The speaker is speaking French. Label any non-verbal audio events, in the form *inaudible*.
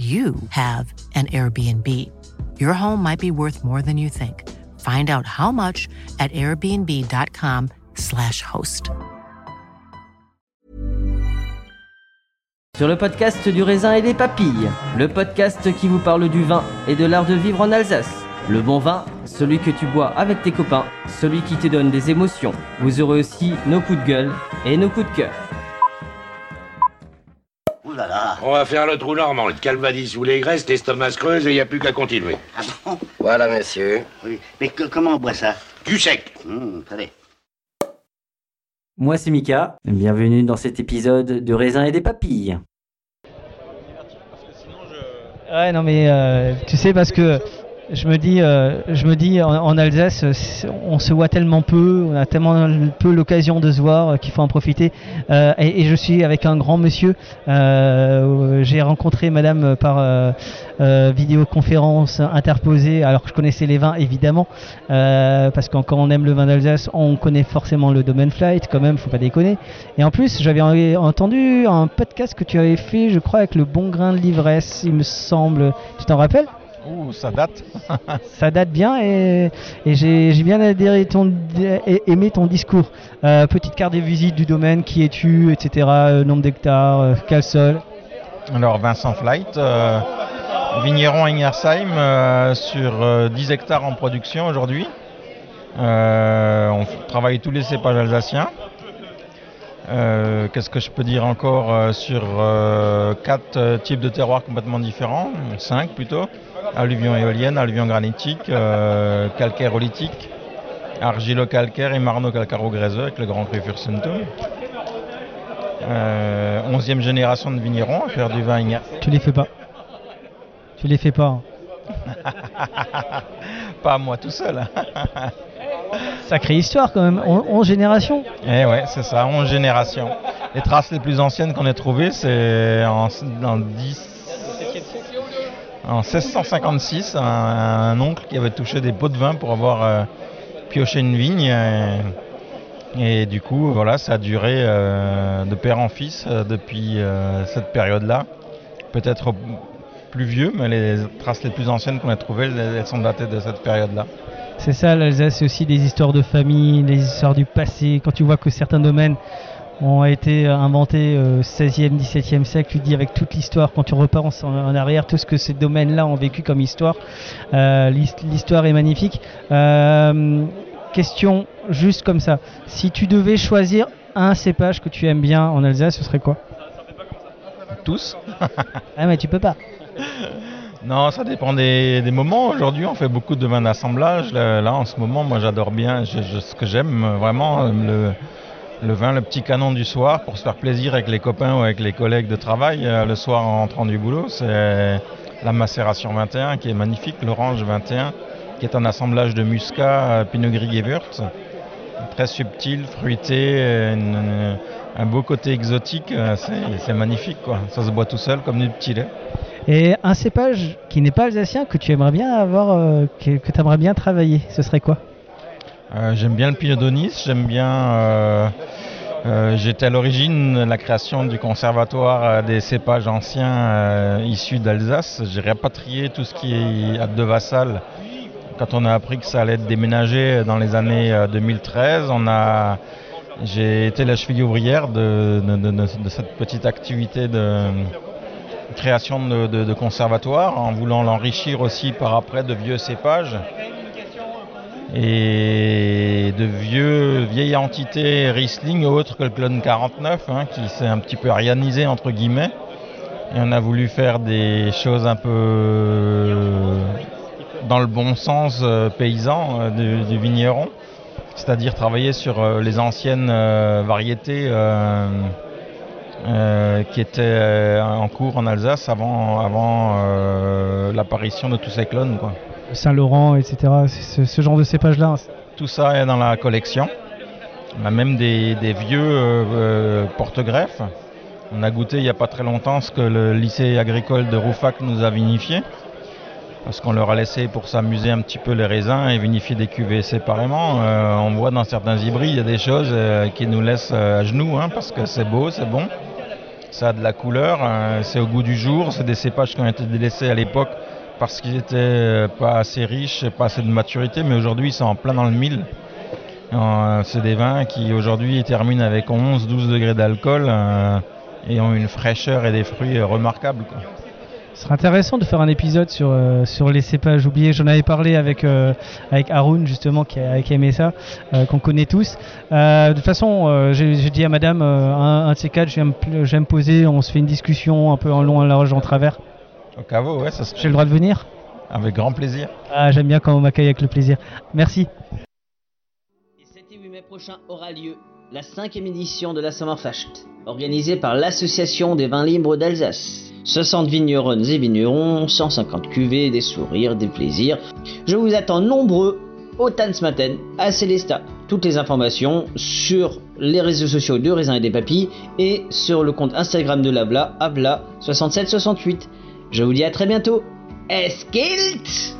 you have an Airbnb. Your home might be worth more than you think. Find out how much at airbnb.com/slash host. Sur le podcast du raisin et des papilles, le podcast qui vous parle du vin et de l'art de vivre en Alsace. Le bon vin, celui que tu bois avec tes copains, celui qui te donne des émotions. Vous aurez aussi nos coups de gueule et nos coups de cœur. Ouh là là. On va faire le trou normand, le calvadis ou les graisses, l'estomac se creuse et il n'y a plus qu'à continuer. Ah bon? Voilà, monsieur. Oui. Mais que- comment on boit ça? Du sec Hum, Attendez. Moi c'est Mika, bienvenue dans cet épisode de raisin et des papilles. Ouais, non, mais euh, tu sais, parce que je me dis, euh, je me dis en, Alsace, on se voit tellement peu, on a tellement peu l'occasion de se voir qu'il faut en profiter. Euh, et, je suis avec un grand monsieur. euh, J'ai rencontré madame par vidéoconférence interposée, alors que je connaissais les vins évidemment, parce que quand on aime le vin d'Alsace, on connaît forcément le domaine flight, quand même, faut pas déconner. Et en plus, j'avais en- entendu un podcast que tu avais fait, je crois, avec le bon grain de l'ivresse, il me semble. Tu t'en rappelles? Ouh, ça date. *laughs* Ça date bien et, et j'ai bien adhéré ton, aimé ton discours. Euh, petite carte des visites du domaine, qui es-tu, etc. euh, nombre d'hectares, euh, quel sol. Alors Vincent Flight, vigneron à Ingersheim sur euh, 10 hectares en production aujourd'hui. On travaille tous les cépages alsaciens. Euh, Qu'est-ce que je peux dire encore euh, sur euh, quatre euh, types de terroirs complètement différents, cinq plutôt, alluvion éolienne, alluvion granitique, calcaire olytique, argilo-calcaire et marno-calcaro-gréseux avec le grand cru Furstentum. Euh, 11e génération de vignerons à faire du vin. Tu les fais pas. Tu les fais pas. hein. *laughs* Pas moi tout seul. Sacrée histoire quand même, 11 générations. Eh ouais, c'est ça, 11 générations. Les traces les plus anciennes qu'on ait trouvées, c'est en, en 10 en 1656, un, oncle qui avait touché des pots de vin pour avoir euh, pioché une vigne. Et, du coup, voilà, ça a duré euh, de père en fils euh, depuis cette période-là. Peut-être plus vieux, mais les traces les plus anciennes qu'on a trouvées, elles sont datées de cette période-là. C'est ça, l'Alsace, c'est aussi des histoires de famille, des histoires du passé. Quand tu vois que certains domaines ont été inventés au 16e, 17e siècle, tu te dis avec toute l'histoire, quand tu repars en, arrière, tout ce que ces domaines-là ont vécu comme histoire, euh, l'his- l'histoire est magnifique. Euh, question juste comme ça, si tu devais choisir un cépage que tu aimes bien en Alsace, ce serait quoi? Tous? Ah mais tu peux pas. *laughs* Non, ça dépend des, moments. Aujourd'hui, on fait beaucoup de vins d'assemblage. Là, en ce moment, moi, j'adore bien. ce que j'aime euh, vraiment, euh, le, vin, le petit canon du soir, pour se faire plaisir avec les copains ou avec les collègues de travail euh, le soir en rentrant du boulot. C'est la macération 21 qui est magnifique, l'orange 21, qui est un assemblage de muscat, pinot gris gewürz, très subtil, fruité, un beau côté exotique. c'est magnifique, quoi. Ça se boit tout seul comme du petit lait. Et un cépage qui n'est pas alsacien que tu aimerais bien avoir, euh, que, tu aimerais bien travailler, ce serait quoi? Euh, j'aime bien le Pinot j'aime bien. euh, J'étais à l'origine de la création du conservatoire des cépages anciens issus d'Alsace. J'ai répatrié tout ce qui est à de Vassal. Quand on a appris que ça allait être déménagé dans les années euh, 2013, on a, j'ai été la cheville ouvrière de cette petite activité de création de, conservatoire en voulant l'enrichir aussi par après de vieux cépages. Et de vieux, vieilles entités Riesling autres que le clone 49 hein, qui s'est un petit peu arianisé entre guillemets. Et on a voulu faire des choses un peu dans le bon sens euh, paysan euh, du, vigneron. C'est-à-dire travailler sur euh, les anciennes euh, variétés euh, qui étaient euh, en cours en Alsace avant, avant euh, l'apparition de tous ces clones. Quoi. Saint-Laurent, etc. Ce, ce genre de cépage-là. Tout ça est dans la collection. On a même des, des vieux porte-greffes. On a goûté il n'y a pas très longtemps ce que le lycée agricole de Roufac nous a vinifié. Parce qu'on leur a laissé pour s'amuser un petit peu les raisins et vinifier des cuvées séparément. Euh, on voit dans certains hybrides, il y a des choses euh, qui nous laissent euh, à genoux hein, parce que c'est beau, c'est bon. Ça a de la couleur, euh, c'est au goût du jour. C'est des cépages qui ont été délaissés à l'époque parce qu'ils n'étaient pas assez riches, pas assez de maturité, mais aujourd'hui ils sont en plein dans le mille. C'est des vins qui aujourd'hui terminent avec 11-12 degrés d'alcool et ont une fraîcheur et des fruits remarquables. Ce serait intéressant de faire un épisode sur, euh, sur les cépages oubliés. J'en avais parlé avec, euh, avec Haroun, justement, qui a, qui a aimé ça, euh, qu'on connaît tous. Euh, de toute façon, euh, j'ai dit à madame, euh, un, un de ces quatre, je viens, me poser, on se fait une discussion un peu en long, en large, en travers. Au caveau, ouais, ça se J'ai le droit de venir? Avec grand plaisir. Ah, j'aime bien quand on m'accueille avec le plaisir. Merci. Et 7 et 8 mai prochain aura lieu la cinquième édition de la Sommerfest, organisée par l'Association des vins libres d'Alsace. 60 vigneronnes et vignerons, 150 cuvées, des sourires, des plaisirs. Je vous attends nombreux au Tanzmatten à Célestat. Toutes les informations sur les réseaux sociaux de Raisin et des Papilles et sur le compte Instagram de l'Abla, Abla6768. Je vous dis à très bientôt. Eskilt